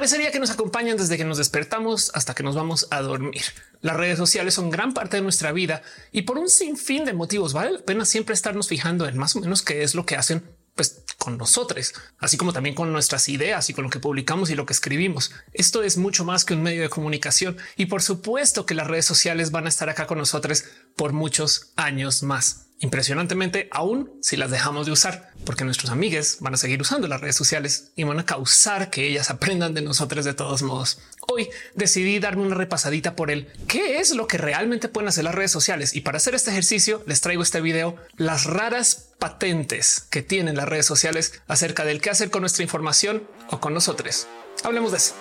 Parecería que nos acompañan desde que nos despertamos hasta que nos vamos a dormir. Las redes sociales son gran parte de nuestra vida y por un sinfín de motivos vale la pena siempre estarnos fijando en más o menos qué es lo que hacen pues con nosotros, así como también con nuestras ideas y con lo que publicamos y lo que escribimos. Esto es mucho más que un medio de comunicación y por supuesto que las redes sociales van a estar acá con nosotros por muchos años más impresionantemente, aún si las dejamos de usar, porque nuestros amigos van a seguir usando las redes sociales y van a causar que ellas aprendan de nosotros de todos modos. Hoy decidí darme una repasadita por el qué es lo que realmente pueden hacer las redes sociales y para hacer este ejercicio les traigo este video, las raras patentes que tienen las redes sociales acerca del qué hacer con nuestra información o con nosotros. Hablemos de eso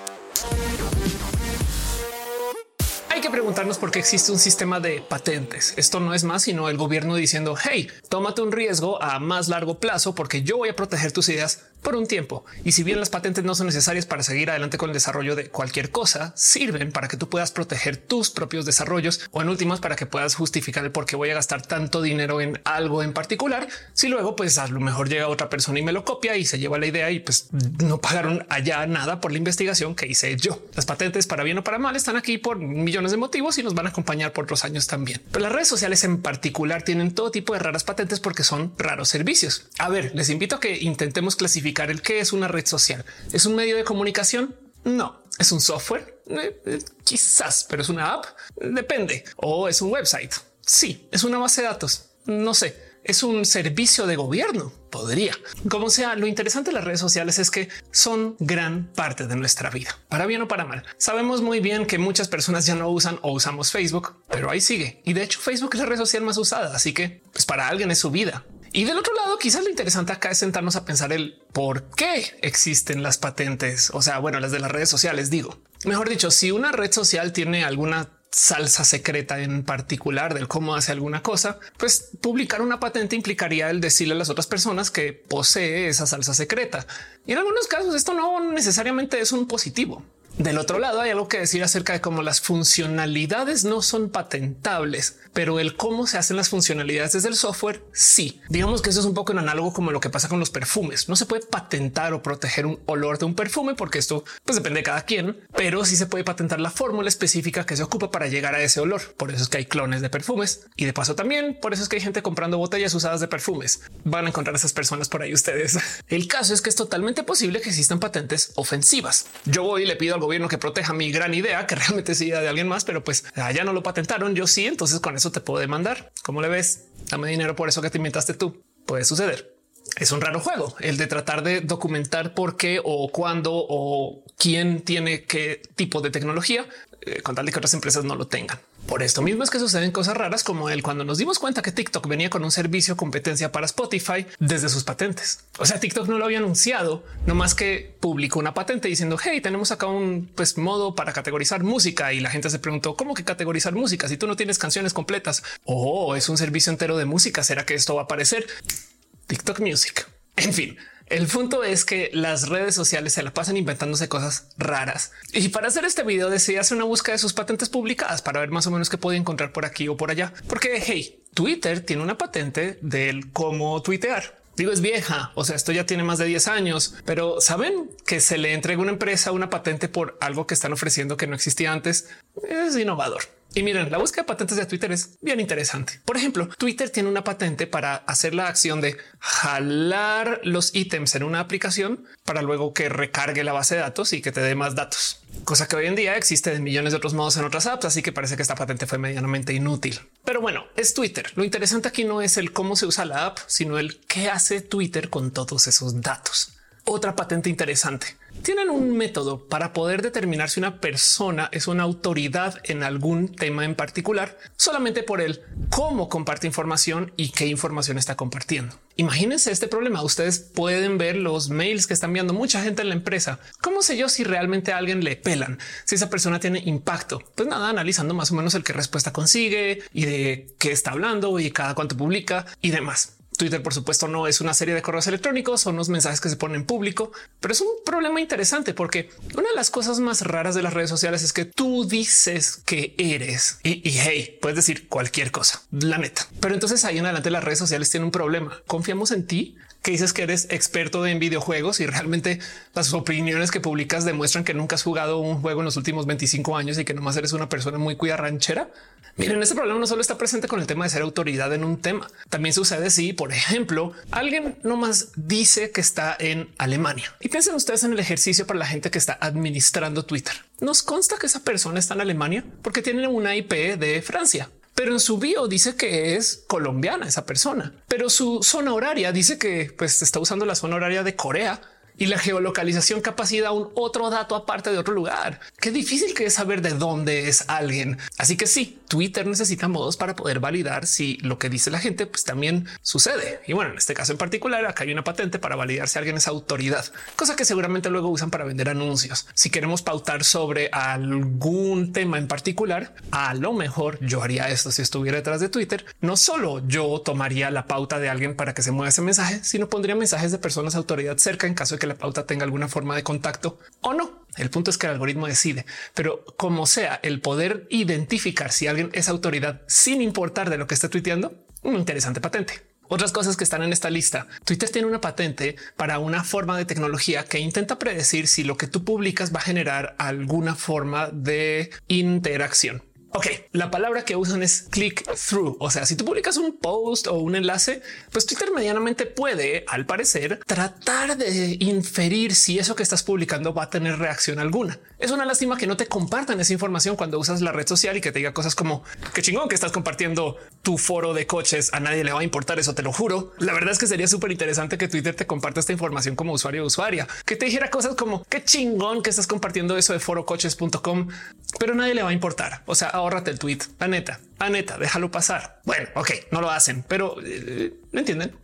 preguntarnos por qué existe un sistema de patentes. Esto no es más sino el gobierno diciendo hey, tómate un riesgo a más largo plazo porque yo voy a proteger tus ideas por un tiempo. Y si bien las patentes no son necesarias para seguir adelante con el desarrollo de cualquier cosa, sirven para que tú puedas proteger tus propios desarrollos o en últimas para que puedas justificar el por qué voy a gastar tanto dinero en algo en particular. Si luego pues a lo mejor llega otra persona y me lo copia y se lleva la idea y pues no pagaron allá nada por la investigación que hice yo. Las patentes para bien o para mal están aquí por millones de motivos y nos van a acompañar por otros años también. Pero las redes sociales en particular tienen todo tipo de raras patentes porque son raros servicios. A ver, les invito a que intentemos clasificar el qué es una red social. ¿Es un medio de comunicación? No. ¿Es un software? Eh, eh, quizás, pero es una app. Depende. ¿O es un website? Sí. ¿Es una base de datos? No sé. ¿Es un servicio de gobierno? Podría. Como sea, lo interesante de las redes sociales es que son gran parte de nuestra vida, para bien o para mal. Sabemos muy bien que muchas personas ya no usan o usamos Facebook, pero ahí sigue. Y de hecho Facebook es la red social más usada, así que pues para alguien es su vida. Y del otro lado, quizás lo interesante acá es sentarnos a pensar el por qué existen las patentes, o sea, bueno, las de las redes sociales, digo. Mejor dicho, si una red social tiene alguna salsa secreta en particular del cómo hace alguna cosa, pues publicar una patente implicaría el decirle a las otras personas que posee esa salsa secreta. Y en algunos casos esto no necesariamente es un positivo. Del otro lado, hay algo que decir acerca de cómo las funcionalidades no son patentables, pero el cómo se hacen las funcionalidades desde el software, sí. Digamos que eso es un poco en análogo como lo que pasa con los perfumes. No se puede patentar o proteger un olor de un perfume porque esto pues depende de cada quien, pero sí se puede patentar la fórmula específica que se ocupa para llegar a ese olor. Por eso es que hay clones de perfumes y de paso también por eso es que hay gente comprando botellas usadas de perfumes. Van a encontrar a esas personas por ahí ustedes. El caso es que es totalmente posible que existan patentes ofensivas. Yo voy y le pido algo gobierno que proteja mi gran idea, que realmente es idea de alguien más, pero pues allá no lo patentaron. Yo sí, entonces con eso te puedo demandar. ¿Cómo le ves? Dame dinero por eso que te inventaste tú. Puede suceder. Es un raro juego el de tratar de documentar por qué o cuándo o quién tiene qué tipo de tecnología eh, con tal de que otras empresas no lo tengan. Por esto mismo es que suceden cosas raras como el cuando nos dimos cuenta que TikTok venía con un servicio competencia para Spotify desde sus patentes. O sea, TikTok no lo había anunciado, no más que publicó una patente diciendo hey, tenemos acá un pues, modo para categorizar música y la gente se preguntó cómo que categorizar música si tú no tienes canciones completas o oh, es un servicio entero de música. ¿Será que esto va a aparecer? TikTok Music. En fin, el punto es que las redes sociales se la pasan inventándose cosas raras. Y para hacer este video decidí hacer una búsqueda de sus patentes publicadas para ver más o menos qué puedo encontrar por aquí o por allá. Porque hey, Twitter tiene una patente del cómo tuitear. Digo, es vieja, o sea, esto ya tiene más de 10 años, pero saben que se le entrega una empresa una patente por algo que están ofreciendo que no existía antes. Es innovador. Y miren, la búsqueda de patentes de Twitter es bien interesante. Por ejemplo, Twitter tiene una patente para hacer la acción de jalar los ítems en una aplicación para luego que recargue la base de datos y que te dé más datos, cosa que hoy en día existe de millones de otros modos en otras apps. Así que parece que esta patente fue medianamente inútil. Pero bueno, es Twitter. Lo interesante aquí no es el cómo se usa la app, sino el qué hace Twitter con todos esos datos. Otra patente interesante tienen un método para poder determinar si una persona es una autoridad en algún tema en particular solamente por el cómo comparte información y qué información está compartiendo. Imagínense este problema. Ustedes pueden ver los mails que están enviando mucha gente en la empresa. ¿Cómo sé yo si realmente a alguien le pelan? Si esa persona tiene impacto? Pues nada, analizando más o menos el que respuesta consigue y de qué está hablando y cada cuánto publica y demás. Twitter, por supuesto, no es una serie de correos electrónicos, son unos mensajes que se ponen en público, pero es un problema interesante porque una de las cosas más raras de las redes sociales es que tú dices que eres y, hey, puedes decir cualquier cosa, la neta. Pero entonces ahí en adelante las redes sociales tienen un problema. Confiamos en ti que dices que eres experto en videojuegos y realmente las opiniones que publicas demuestran que nunca has jugado un juego en los últimos 25 años y que nomás eres una persona muy cuya ranchera. Miren, este problema no solo está presente con el tema de ser autoridad en un tema, también sucede si, por ejemplo, alguien nomás dice que está en Alemania y piensen ustedes en el ejercicio para la gente que está administrando Twitter. Nos consta que esa persona está en Alemania porque tiene una IP de Francia pero en su bio dice que es colombiana esa persona, pero su zona horaria dice que pues está usando la zona horaria de Corea y la geolocalización capacidad un otro dato aparte de otro lugar. Qué difícil que es saber de dónde es alguien. Así que sí, Twitter necesita modos para poder validar si lo que dice la gente pues también sucede. Y bueno, en este caso en particular, acá hay una patente para validar si alguien es autoridad, cosa que seguramente luego usan para vender anuncios. Si queremos pautar sobre algún tema en particular, a lo mejor yo haría esto si estuviera detrás de Twitter. No solo yo tomaría la pauta de alguien para que se mueva ese mensaje, sino pondría mensajes de personas autoridad cerca en caso de que la pauta tenga alguna forma de contacto o no. El punto es que el algoritmo decide, pero como sea, el poder identificar si alguien es autoridad sin importar de lo que esté tuiteando, un interesante patente. Otras cosas que están en esta lista. Twitter tiene una patente para una forma de tecnología que intenta predecir si lo que tú publicas va a generar alguna forma de interacción. Ok, la palabra que usan es click through. O sea, si tú publicas un post o un enlace, pues Twitter medianamente puede, al parecer, tratar de inferir si eso que estás publicando va a tener reacción alguna. Es una lástima que no te compartan esa información cuando usas la red social y que te diga cosas como qué chingón que estás compartiendo tu foro de coches. A nadie le va a importar eso, te lo juro. La verdad es que sería súper interesante que Twitter te comparta esta información como usuario o usuaria, que te dijera cosas como qué chingón que estás compartiendo eso de forocoches.com, pero nadie le va a importar. O sea, ahórrate el tweet. La neta, la neta, déjalo pasar. Bueno, ok, no lo hacen, pero eh, no entienden.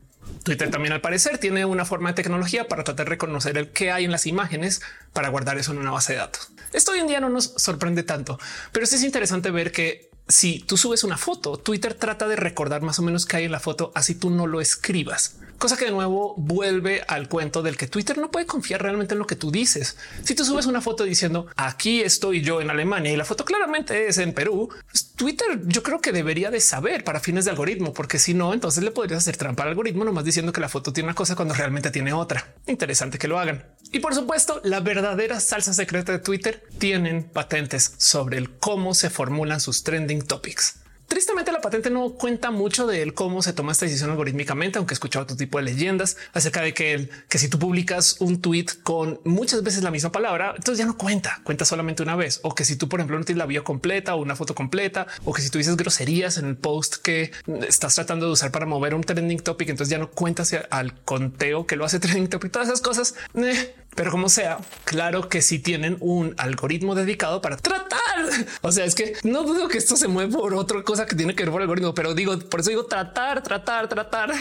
Twitter también al parecer tiene una forma de tecnología para tratar de reconocer el que hay en las imágenes para guardar eso en una base de datos. Esto hoy en día no nos sorprende tanto, pero sí es interesante ver que si tú subes una foto, Twitter trata de recordar más o menos qué hay en la foto, así tú no lo escribas. Cosa que de nuevo vuelve al cuento del que Twitter no puede confiar realmente en lo que tú dices. Si tú subes una foto diciendo aquí estoy yo en Alemania y la foto claramente es en Perú, pues Twitter yo creo que debería de saber para fines de algoritmo, porque si no, entonces le podrías hacer trampa al algoritmo nomás diciendo que la foto tiene una cosa cuando realmente tiene otra. Interesante que lo hagan. Y por supuesto, la verdadera salsa secreta de Twitter tienen patentes sobre el cómo se formulan sus trending topics. Tristemente, la patente no cuenta mucho de cómo se toma esta decisión algorítmicamente, aunque he escuchado otro tipo de leyendas acerca de que, que si tú publicas un tweet con muchas veces la misma palabra, entonces ya no cuenta, cuenta solamente una vez. O que si tú, por ejemplo, no tienes la bio completa o una foto completa, o que si tú dices groserías en el post que estás tratando de usar para mover un trending topic, entonces ya no cuentas al conteo que lo hace trending topic, todas esas cosas. Eh, pero como sea, claro que si tienen un algoritmo dedicado para tratar. O sea, es que no dudo que esto se mueve por otra cosa que tiene que ver con el algoritmo, pero digo, por eso digo tratar, tratar, tratar,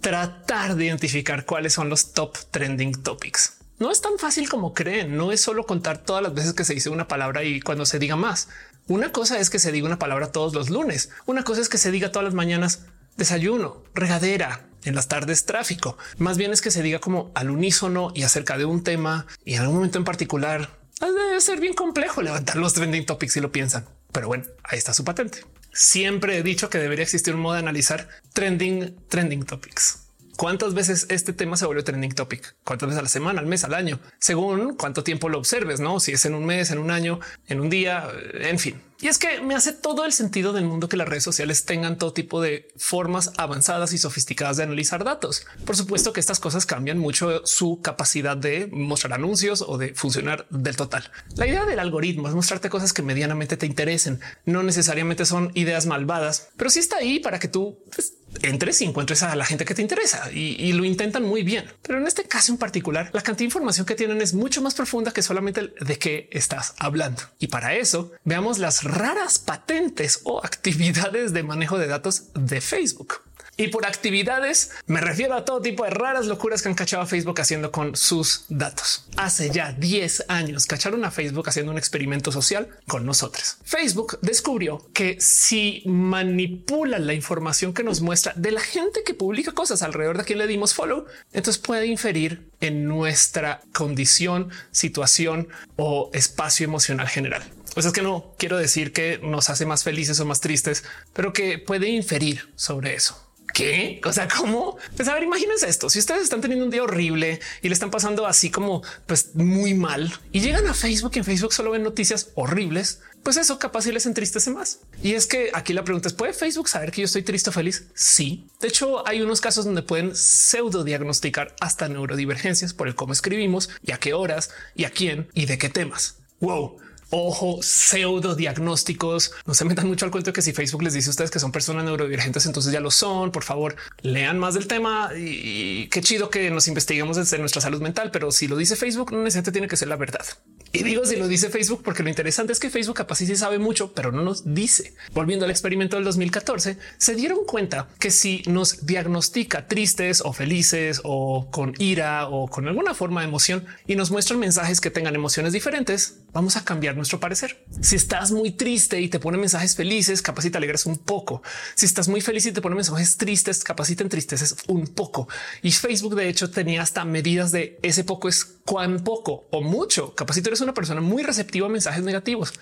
tratar de identificar cuáles son los top trending topics. No es tan fácil como creen. No es solo contar todas las veces que se dice una palabra y cuando se diga más. Una cosa es que se diga una palabra todos los lunes. Una cosa es que se diga todas las mañanas desayuno, regadera, en las tardes tráfico. Más bien es que se diga como al unísono y acerca de un tema y en algún momento en particular. Debe ser bien complejo levantar los trending topics si lo piensan. Pero bueno, ahí está su patente. Siempre he dicho que debería existir un modo de analizar trending, trending topics. ¿Cuántas veces este tema se volvió trending topic? ¿Cuántas veces a la semana, al mes, al año? Según cuánto tiempo lo observes, no? Si es en un mes, en un año, en un día, en fin. Y es que me hace todo el sentido del mundo que las redes sociales tengan todo tipo de formas avanzadas y sofisticadas de analizar datos. Por supuesto que estas cosas cambian mucho su capacidad de mostrar anuncios o de funcionar del total. La idea del algoritmo es mostrarte cosas que medianamente te interesen. No necesariamente son ideas malvadas, pero sí está ahí para que tú pues, entres y encuentres a la gente que te interesa y, lo intentan muy bien. Pero en este caso en particular, la cantidad de información que tienen es mucho más profunda que solamente de qué estás hablando. Y para eso veamos las raras patentes o actividades de manejo de datos de Facebook. Y por actividades me refiero a todo tipo de raras locuras que han cachado a Facebook haciendo con sus datos. Hace ya 10 años cacharon a Facebook haciendo un experimento social con nosotros. Facebook descubrió que si manipulan la información que nos muestra de la gente que publica cosas alrededor de quien le dimos follow, entonces puede inferir en nuestra condición, situación o espacio emocional general. Pues es que no quiero decir que nos hace más felices o más tristes, pero que puede inferir sobre eso. ¿Qué? O sea, ¿cómo? Pues a ver, imagínense esto. Si ustedes están teniendo un día horrible y le están pasando así como pues muy mal y llegan a Facebook y en Facebook solo ven noticias horribles, pues eso capaz si les entristece más. Y es que aquí la pregunta es, ¿puede Facebook saber que yo estoy triste o feliz? Sí. De hecho, hay unos casos donde pueden pseudo diagnosticar hasta neurodivergencias por el cómo escribimos y a qué horas y a quién y de qué temas. Wow ojo, pseudo diagnósticos. No se metan mucho al cuento que si Facebook les dice a ustedes que son personas neurodivergentes, entonces ya lo son. Por favor, lean más del tema y, qué chido que nos investiguemos desde nuestra salud mental. Pero si lo dice Facebook, no necesariamente tiene que ser la verdad. Y digo si lo dice Facebook, porque lo interesante es que Facebook capaz sí sabe mucho, pero no nos dice. Volviendo al experimento del 2014, se dieron cuenta que si nos diagnostica tristes o felices o con ira o con alguna forma de emoción y nos muestran mensajes que tengan emociones diferentes, vamos a cambiar nuestro parecer. Si estás muy triste y te pone mensajes felices, capaz te alegras un poco. Si estás muy feliz y te pone mensajes tristes, capaz si te entristeces un poco. Y Facebook de hecho tenía hasta medidas de ese poco es cuán poco o mucho. Capaz eres una persona muy receptiva a mensajes negativos.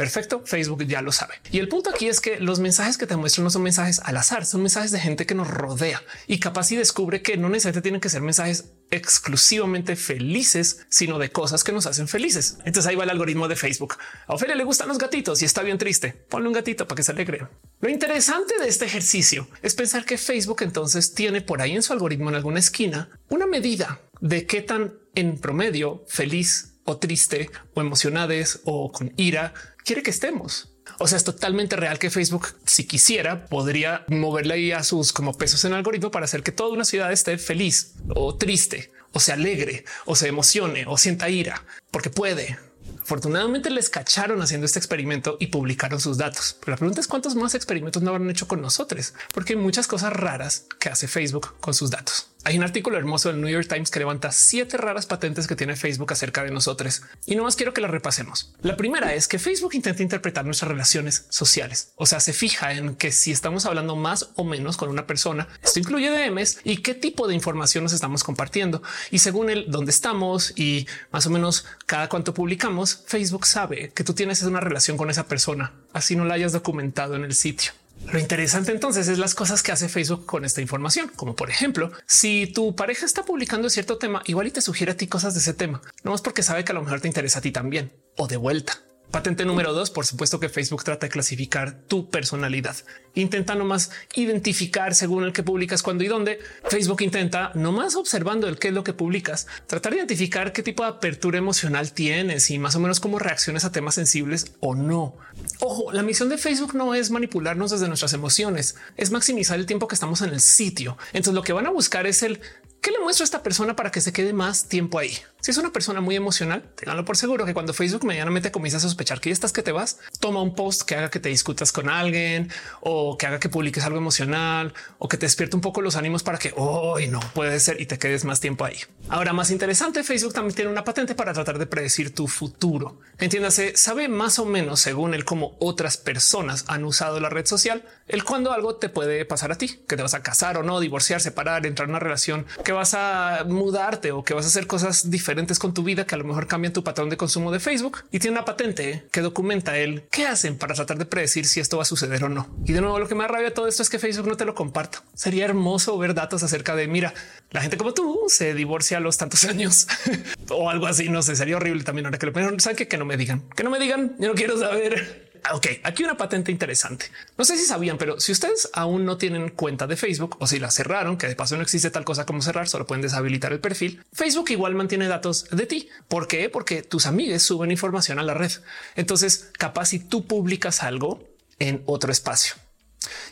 Perfecto, Facebook ya lo sabe. Y el punto aquí es que los mensajes que te muestran no son mensajes al azar, son mensajes de gente que nos rodea y capaz si descubre que no necesariamente tienen que ser mensajes exclusivamente felices, sino de cosas que nos hacen felices. Entonces ahí va el algoritmo de Facebook. A Ofelia le gustan los gatitos y está bien triste. Ponle un gatito para que se alegre. Lo interesante de este ejercicio es pensar que Facebook entonces tiene por ahí en su algoritmo en alguna esquina una medida de qué tan en promedio feliz o triste o emocionades o con ira quiere que estemos. O sea, es totalmente real que Facebook, si quisiera, podría moverle ahí a sus como pesos en algoritmo para hacer que toda una ciudad esté feliz o triste o se alegre o se emocione o sienta ira porque puede. Afortunadamente les cacharon haciendo este experimento y publicaron sus datos. Pero la pregunta es cuántos más experimentos no habrán hecho con nosotros, porque hay muchas cosas raras que hace Facebook con sus datos. Hay un artículo hermoso del New York Times que levanta siete raras patentes que tiene Facebook acerca de nosotros y no más quiero que las repasemos. La primera es que Facebook intenta interpretar nuestras relaciones sociales, o sea, se fija en que si estamos hablando más o menos con una persona, esto incluye DMs y qué tipo de información nos estamos compartiendo. Y según el dónde estamos y más o menos cada cuánto publicamos, Facebook sabe que tú tienes una relación con esa persona, así no la hayas documentado en el sitio. Lo interesante entonces es las cosas que hace Facebook con esta información, como por ejemplo, si tu pareja está publicando cierto tema, igual y te sugiere a ti cosas de ese tema, no es porque sabe que a lo mejor te interesa a ti también o de vuelta. Patente número dos, por supuesto que Facebook trata de clasificar tu personalidad. Intenta nomás identificar según el que publicas cuándo y dónde. Facebook intenta nomás observando el qué es lo que publicas, tratar de identificar qué tipo de apertura emocional tienes y más o menos cómo reacciones a temas sensibles o no. Ojo, la misión de Facebook no es manipularnos desde nuestras emociones, es maximizar el tiempo que estamos en el sitio. Entonces lo que van a buscar es el ¿Qué le muestro a esta persona para que se quede más tiempo ahí? Si es una persona muy emocional, tenganlo por seguro que cuando Facebook medianamente comienza a sospechar que ya estás que te vas, toma un post que haga que te discutas con alguien o que haga que publiques algo emocional o que te despierte un poco los ánimos para que hoy no puede ser y te quedes más tiempo ahí. Ahora, más interesante, Facebook también tiene una patente para tratar de predecir tu futuro. Entiéndase, sabe más o menos según el cómo otras personas han usado la red social, el cuando algo te puede pasar a ti, que te vas a casar o no, divorciar, separar, entrar en una relación que vas a mudarte o que vas a hacer cosas diferentes con tu vida que a lo mejor cambian tu patrón de consumo de Facebook y tiene una patente que documenta el qué hacen para tratar de predecir si esto va a suceder o no. Y de nuevo, lo que me rabia todo esto es que Facebook no te lo comparta. Sería hermoso ver datos acerca de mira, la gente como tú se divorcia a los tantos años o algo así. No sé, sería horrible también ahora que lo ponen. Saben que no me digan, que no me digan. Yo no quiero saber. Ah, ok, aquí una patente interesante. No sé si sabían, pero si ustedes aún no tienen cuenta de Facebook o si la cerraron, que de paso no existe tal cosa como cerrar, solo pueden deshabilitar el perfil. Facebook igual mantiene datos de ti. ¿Por qué? Porque tus amigos suben información a la red. Entonces, capaz si tú publicas algo en otro espacio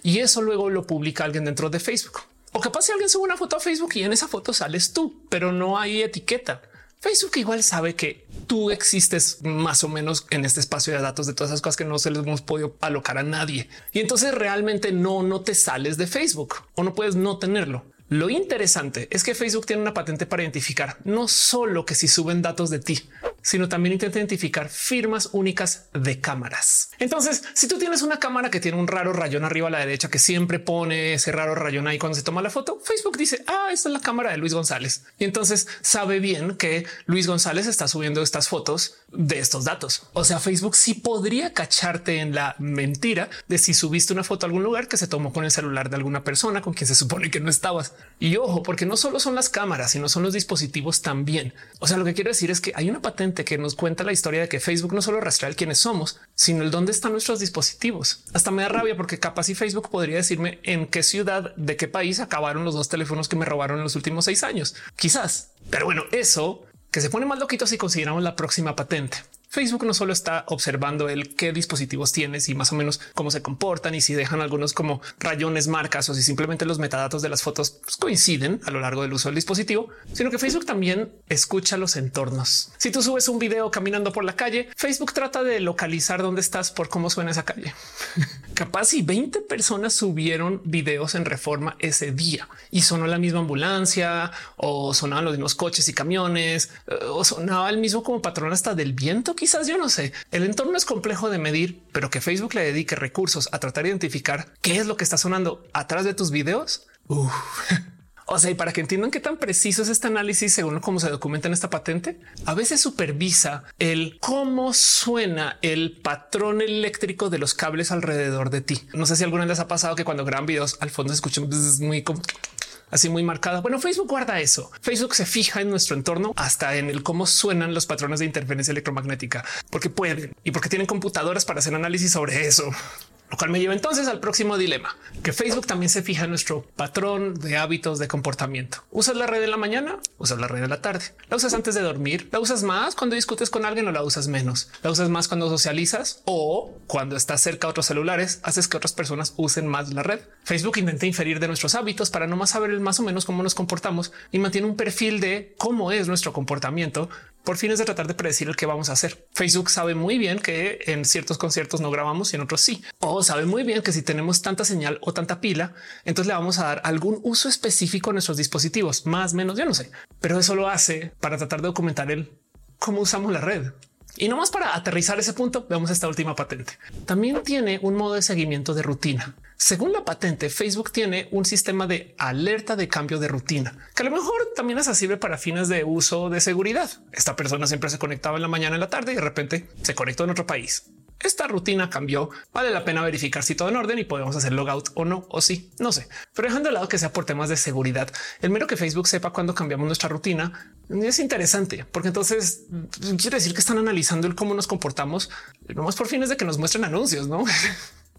y eso luego lo publica alguien dentro de Facebook. O capaz si alguien sube una foto a Facebook y en esa foto sales tú, pero no hay etiqueta. Facebook igual sabe que tú existes más o menos en este espacio de datos de todas esas cosas que no se les hemos podido alocar a nadie. Y entonces realmente no, no te sales de Facebook o no puedes no tenerlo. Lo interesante es que Facebook tiene una patente para identificar no solo que si suben datos de ti, sino también intenta identificar firmas únicas de cámaras. Entonces, si tú tienes una cámara que tiene un raro rayón arriba a la derecha que siempre pone ese raro rayón ahí cuando se toma la foto, Facebook dice, ah, esta es la cámara de Luis González. Y entonces sabe bien que Luis González está subiendo estas fotos de estos datos. O sea, Facebook sí podría cacharte en la mentira de si subiste una foto a algún lugar que se tomó con el celular de alguna persona con quien se supone que no estabas. Y ojo, porque no solo son las cámaras, sino son los dispositivos también. O sea, lo que quiero decir es que hay una patente que nos cuenta la historia de que Facebook no solo rastrea el quiénes somos, sino el dónde están nuestros dispositivos. Hasta me da rabia porque capaz y Facebook podría decirme en qué ciudad, de qué país acabaron los dos teléfonos que me robaron en los últimos seis años. Quizás. Pero bueno, eso que se pone más loquito si consideramos la próxima patente. Facebook no solo está observando el qué dispositivos tienes y más o menos cómo se comportan y si dejan algunos como rayones, marcas o si simplemente los metadatos de las fotos pues, coinciden a lo largo del uso del dispositivo, sino que Facebook también escucha los entornos. Si tú subes un video caminando por la calle, Facebook trata de localizar dónde estás por cómo suena esa calle. Capaz y 20 personas subieron videos en reforma ese día y sonó la misma ambulancia o sonaban los mismos coches y camiones eh, o sonaba el mismo como patrón hasta del viento quizás yo no sé. El entorno es complejo de medir, pero que Facebook le dedique recursos a tratar de identificar qué es lo que está sonando atrás de tus videos. O sea, y para que entiendan qué tan preciso es este análisis, según cómo se documenta en esta patente, a veces supervisa el cómo suena el patrón eléctrico de los cables alrededor de ti. No sé si alguna vez ha pasado que cuando graban videos al fondo se escuchan muy como así muy marcada. Bueno, Facebook guarda eso. Facebook se fija en nuestro entorno hasta en el cómo suenan los patrones de interferencia electromagnética, porque pueden y porque tienen computadoras para hacer análisis sobre eso. Lo cual me lleva entonces al próximo dilema, que Facebook también se fija en nuestro patrón de hábitos de comportamiento. ¿Usas la red en la mañana? ¿Usas la red en la tarde? ¿La usas antes de dormir? ¿La usas más cuando discutes con alguien o la usas menos? ¿La usas más cuando socializas o cuando estás cerca a otros celulares? ¿Haces que otras personas usen más la red? Facebook intenta inferir de nuestros hábitos para no más saber más o menos cómo nos comportamos y mantiene un perfil de cómo es nuestro comportamiento por fines de tratar de predecir el que vamos a hacer. Facebook sabe muy bien que en ciertos conciertos no grabamos y en otros sí. O sabe muy bien que si tenemos tanta señal o tanta pila, entonces le vamos a dar algún uso específico a nuestros dispositivos, más, menos, yo no sé. Pero eso lo hace para tratar de documentar el cómo usamos la red. Y no más para aterrizar ese punto, veamos esta última patente. También tiene un modo de seguimiento de rutina. Según la patente, Facebook tiene un sistema de alerta de cambio de rutina, que a lo mejor también es sirve para fines de uso de seguridad. Esta persona siempre se conectaba en la mañana, en la tarde y de repente se conectó en otro país esta rutina cambió. Vale la pena verificar si todo en orden y podemos hacer logout o no, o sí, no sé. Pero dejando de lado que sea por temas de seguridad, el mero que Facebook sepa cuando cambiamos nuestra rutina es interesante, porque entonces quiere decir que están analizando el cómo nos comportamos, no más por fines de que nos muestren anuncios, ¿no?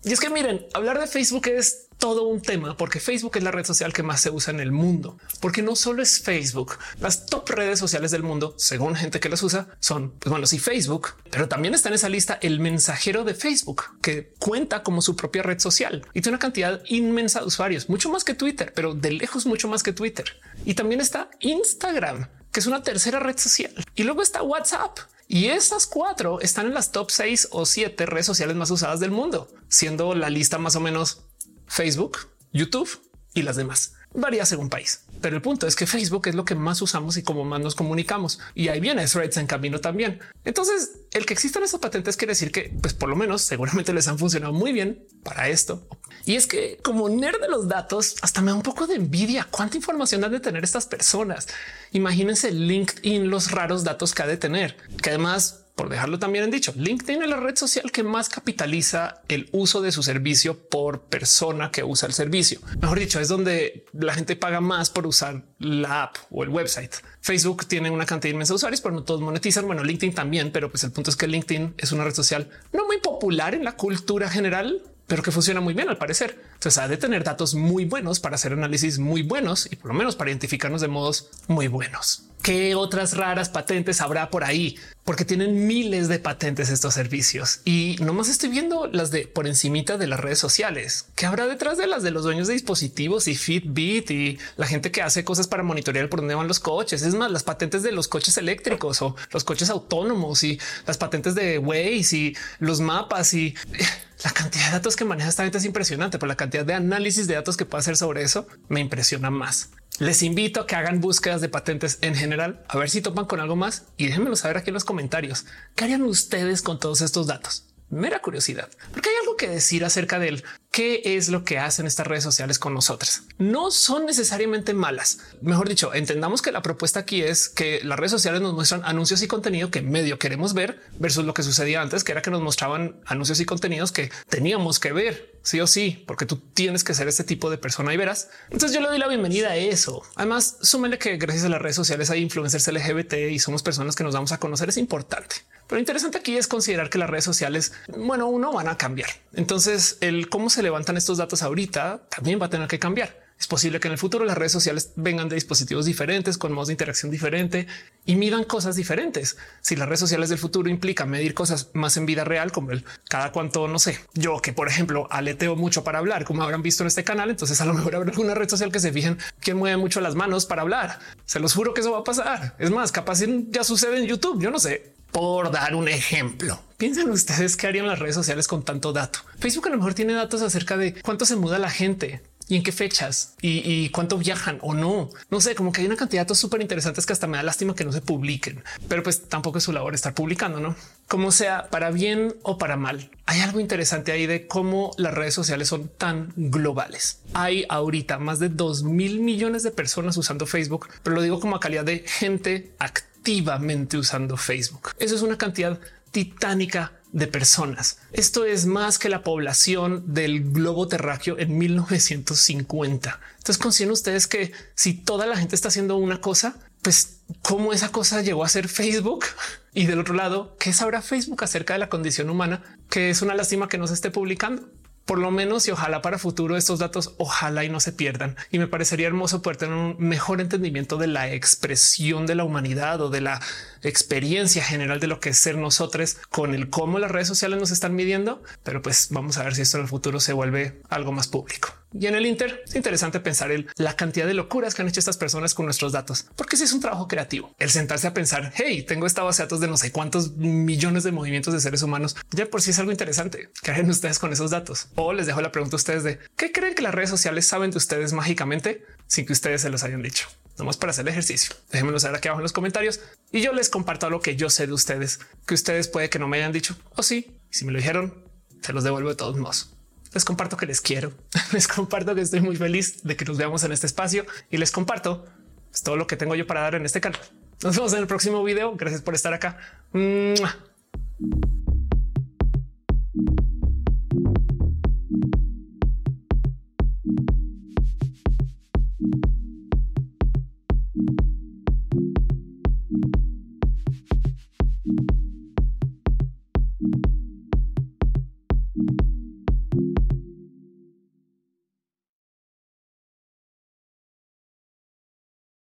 Y es que miren, hablar de Facebook es todo un tema porque Facebook es la red social que más se usa en el mundo, porque no solo es Facebook, las top redes sociales del mundo, según gente que las usa, son pues bueno, sí Facebook, pero también está en esa lista el mensajero de Facebook que cuenta como su propia red social y tiene una cantidad inmensa de usuarios, mucho más que Twitter, pero de lejos mucho más que Twitter. Y también está Instagram, que es una tercera red social. Y luego está WhatsApp y esas cuatro están en las top seis o siete redes sociales más usadas del mundo, siendo la lista más o menos Facebook, YouTube y las demás. Varía según país. Pero el punto es que Facebook es lo que más usamos y como más nos comunicamos. Y ahí viene Threads en camino también. Entonces, el que existan esas patentes quiere decir que, pues por lo menos, seguramente les han funcionado muy bien para esto. Y es que como nerd de los datos, hasta me da un poco de envidia cuánta información han de tener estas personas. Imagínense LinkedIn, los raros datos que ha de tener, que además por dejarlo también en dicho, LinkedIn es la red social que más capitaliza el uso de su servicio por persona que usa el servicio. Mejor dicho, es donde la gente paga más por usar la app o el website. Facebook tiene una cantidad inmensa de usuarios, pero no todos monetizan. Bueno, LinkedIn también, pero pues el punto es que LinkedIn es una red social no muy popular en la cultura general, pero que funciona muy bien al parecer. Entonces ha de tener datos muy buenos para hacer análisis muy buenos y por lo menos para identificarnos de modos muy buenos. ¿Qué otras raras patentes habrá por ahí? Porque tienen miles de patentes estos servicios y nomás estoy viendo las de por encimita de las redes sociales. ¿Qué habrá detrás de las de los dueños de dispositivos y Fitbit y la gente que hace cosas para monitorear por dónde van los coches? Es más, las patentes de los coches eléctricos o los coches autónomos y las patentes de Waze y los mapas y la cantidad de datos que maneja esta gente es impresionante, pero la cantidad de análisis de datos que puede hacer sobre eso me impresiona más. Les invito a que hagan búsquedas de patentes en general, a ver si topan con algo más y déjenmelo saber aquí en los comentarios. ¿Qué harían ustedes con todos estos datos? Mera curiosidad, porque hay algo que decir acerca del qué es lo que hacen estas redes sociales con nosotras. No son necesariamente malas. Mejor dicho, entendamos que la propuesta aquí es que las redes sociales nos muestran anuncios y contenido que medio queremos ver versus lo que sucedía antes, que era que nos mostraban anuncios y contenidos que teníamos que ver sí o sí, porque tú tienes que ser este tipo de persona y verás. Entonces yo le doy la bienvenida a eso. Además, súmenle que gracias a las redes sociales hay influencers LGBT y somos personas que nos vamos a conocer. Es importante. Pero interesante aquí es considerar que las redes sociales, bueno, uno van a cambiar. Entonces el cómo se levantan estos datos ahorita también va a tener que cambiar. Es posible que en el futuro las redes sociales vengan de dispositivos diferentes, con modos de interacción diferente y midan cosas diferentes. Si las redes sociales del futuro implican medir cosas más en vida real, como el cada cuanto, no sé, yo que por ejemplo aleteo mucho para hablar, como habrán visto en este canal, entonces a lo mejor habrá alguna red social que se fijen quién mueve mucho las manos para hablar. Se los juro que eso va a pasar. Es más, capaz ya sucede en YouTube. Yo no sé, por dar un ejemplo. Piensen ustedes qué harían las redes sociales con tanto dato. Facebook a lo mejor tiene datos acerca de cuánto se muda la gente, y en qué fechas y, cuánto viajan o no. No sé, como que hay una cantidad de datos súper interesantes que hasta me da lástima que no se publiquen, pero pues tampoco es su labor estar publicando, no? Como sea, para bien o para mal. Hay algo interesante ahí de cómo las redes sociales son tan globales. Hay ahorita más de 2 mil millones de personas usando Facebook, pero lo digo como a calidad de gente activamente usando Facebook. Eso es una cantidad titánica de personas. Esto es más que la población del globo terráqueo en 1950. Entonces consideren ustedes que si toda la gente está haciendo una cosa, pues cómo esa cosa llegó a ser Facebook y del otro lado, ¿qué sabrá Facebook acerca de la condición humana? Que es una lástima que no se esté publicando por lo menos y ojalá para futuro estos datos ojalá y no se pierdan. Y me parecería hermoso poder tener un mejor entendimiento de la expresión de la humanidad o de la experiencia general de lo que es ser nosotros con el cómo las redes sociales nos están midiendo. Pero pues vamos a ver si esto en el futuro se vuelve algo más público. Y en el Inter es interesante pensar en la cantidad de locuras que han hecho estas personas con nuestros datos, porque si es un trabajo creativo, el sentarse a pensar, hey, tengo esta base de datos de no sé cuántos millones de movimientos de seres humanos, ya por sí es algo interesante. ¿Qué harán ustedes con esos datos? O les dejo la pregunta a ustedes de qué creen que las redes sociales saben de ustedes mágicamente sin que ustedes se los hayan dicho. Nomás para hacer el ejercicio. Déjenmelo saber aquí abajo en los comentarios y yo les comparto lo que yo sé de ustedes, que ustedes puede que no me hayan dicho o sí. Si me lo dijeron, se los devuelvo de todos modos les comparto que les quiero, les comparto que estoy muy feliz de que nos veamos en este espacio y les comparto pues, todo lo que tengo yo para dar en este canal. Nos vemos en el próximo video. Gracias por estar acá.